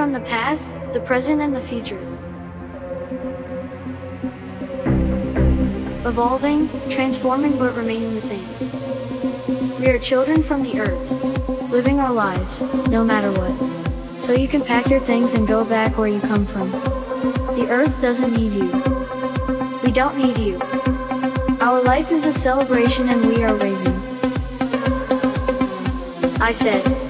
From the past, the present, and the future. Evolving, transforming, but remaining the same. We are children from the earth, living our lives, no matter what. So you can pack your things and go back where you come from. The earth doesn't need you. We don't need you. Our life is a celebration and we are raving. I said,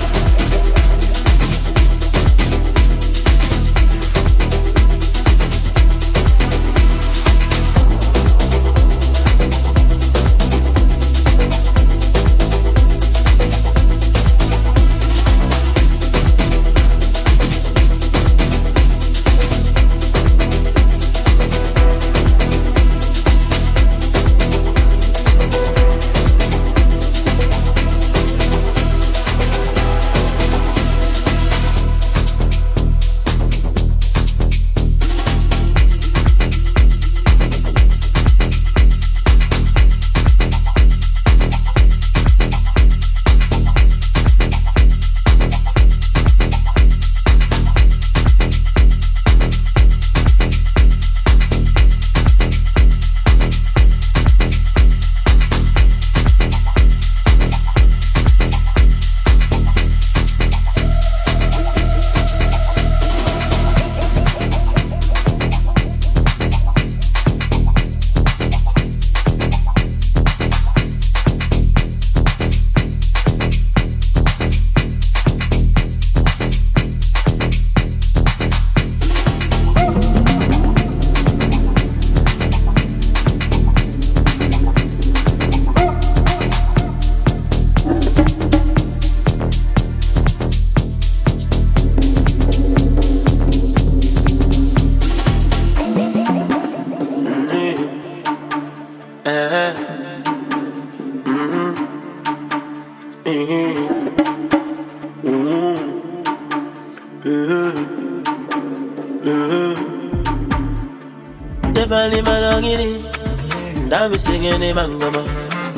singing the mangama.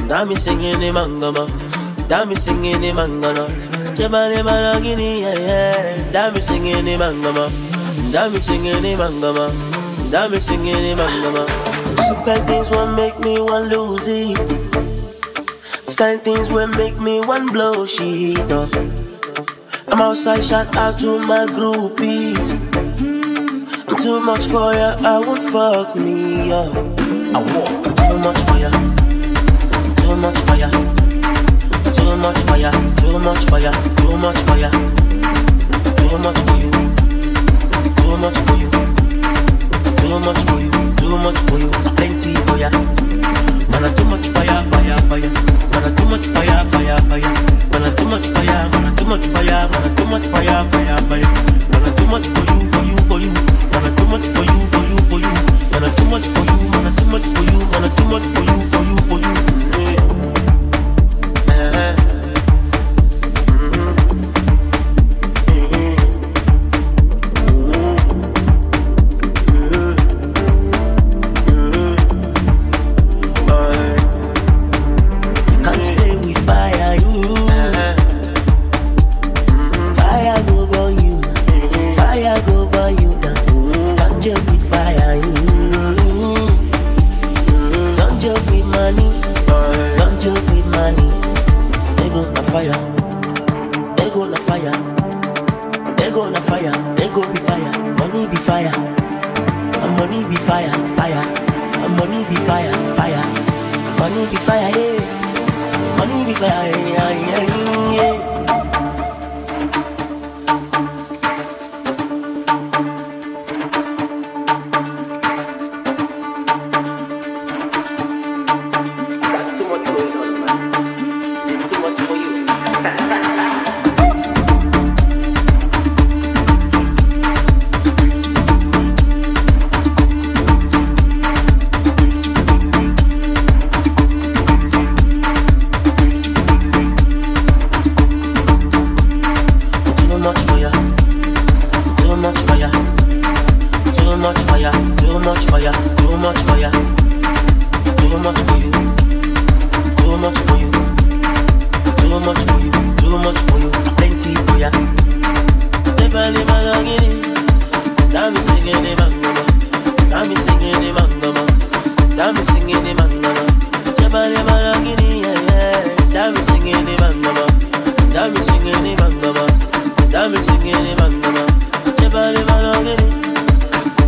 Dami singing the mangama. Dami singing the mangama. Chebani malagini, yeah, yeah. Dami singing the mangama. Dami singing the mangama. Dami singing the mangama. Some kind things won't make me want lose it. Some things will make me want blow shit up. I'm outside, shout out to my groupies. I'm too much for ya, I won't fuck me up. I walk too much for you. sigini bangaba Dami sigini bangaba Jebali balogini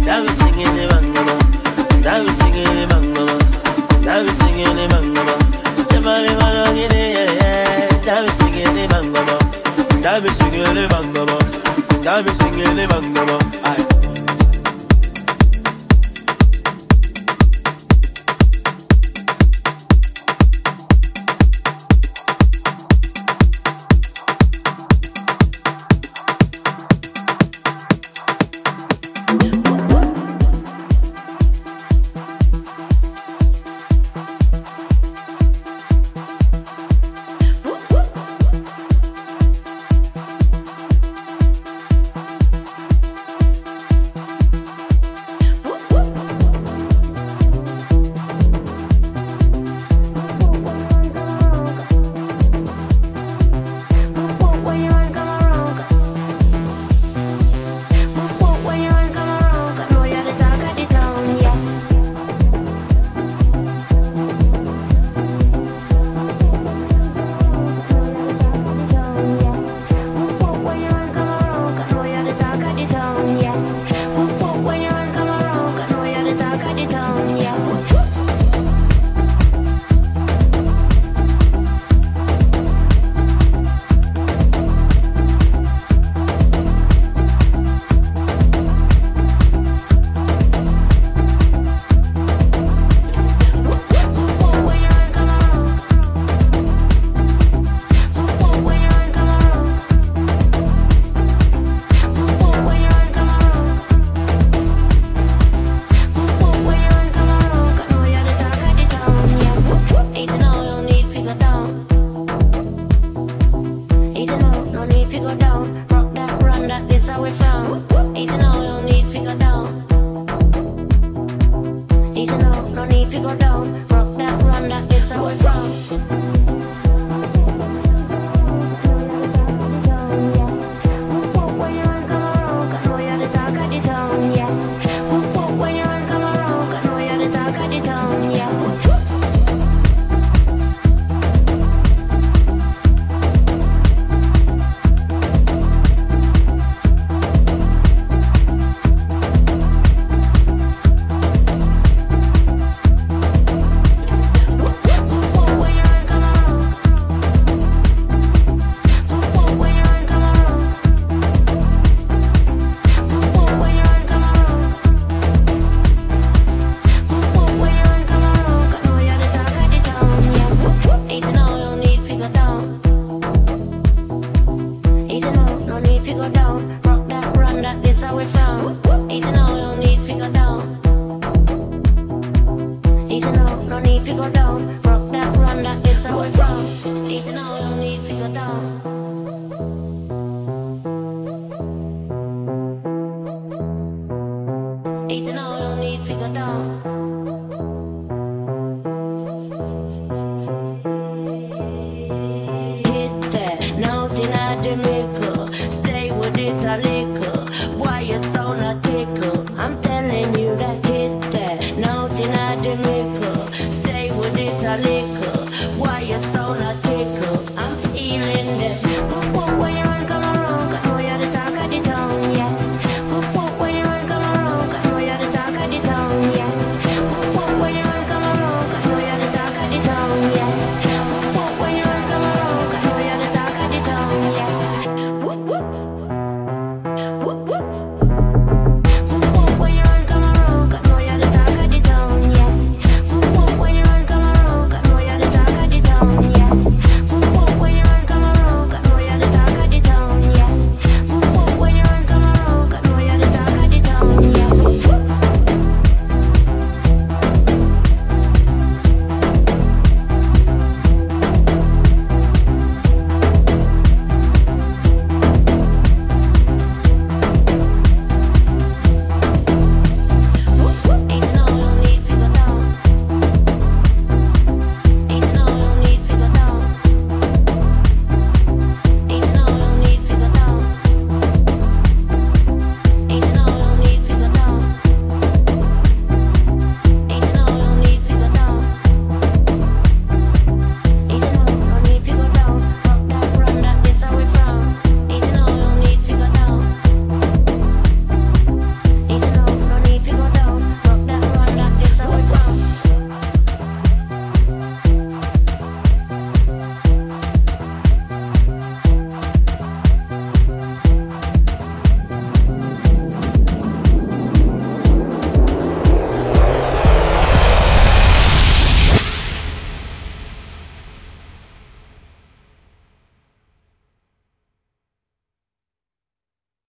Dami sigini bangaba Dami sigini bangaba Dami sigini bangaba Jebali balogini Dami sigini bangaba Dami sigini bangaba singing sigini bangaba Ay a. Why you so not tickle? I'm feeling it.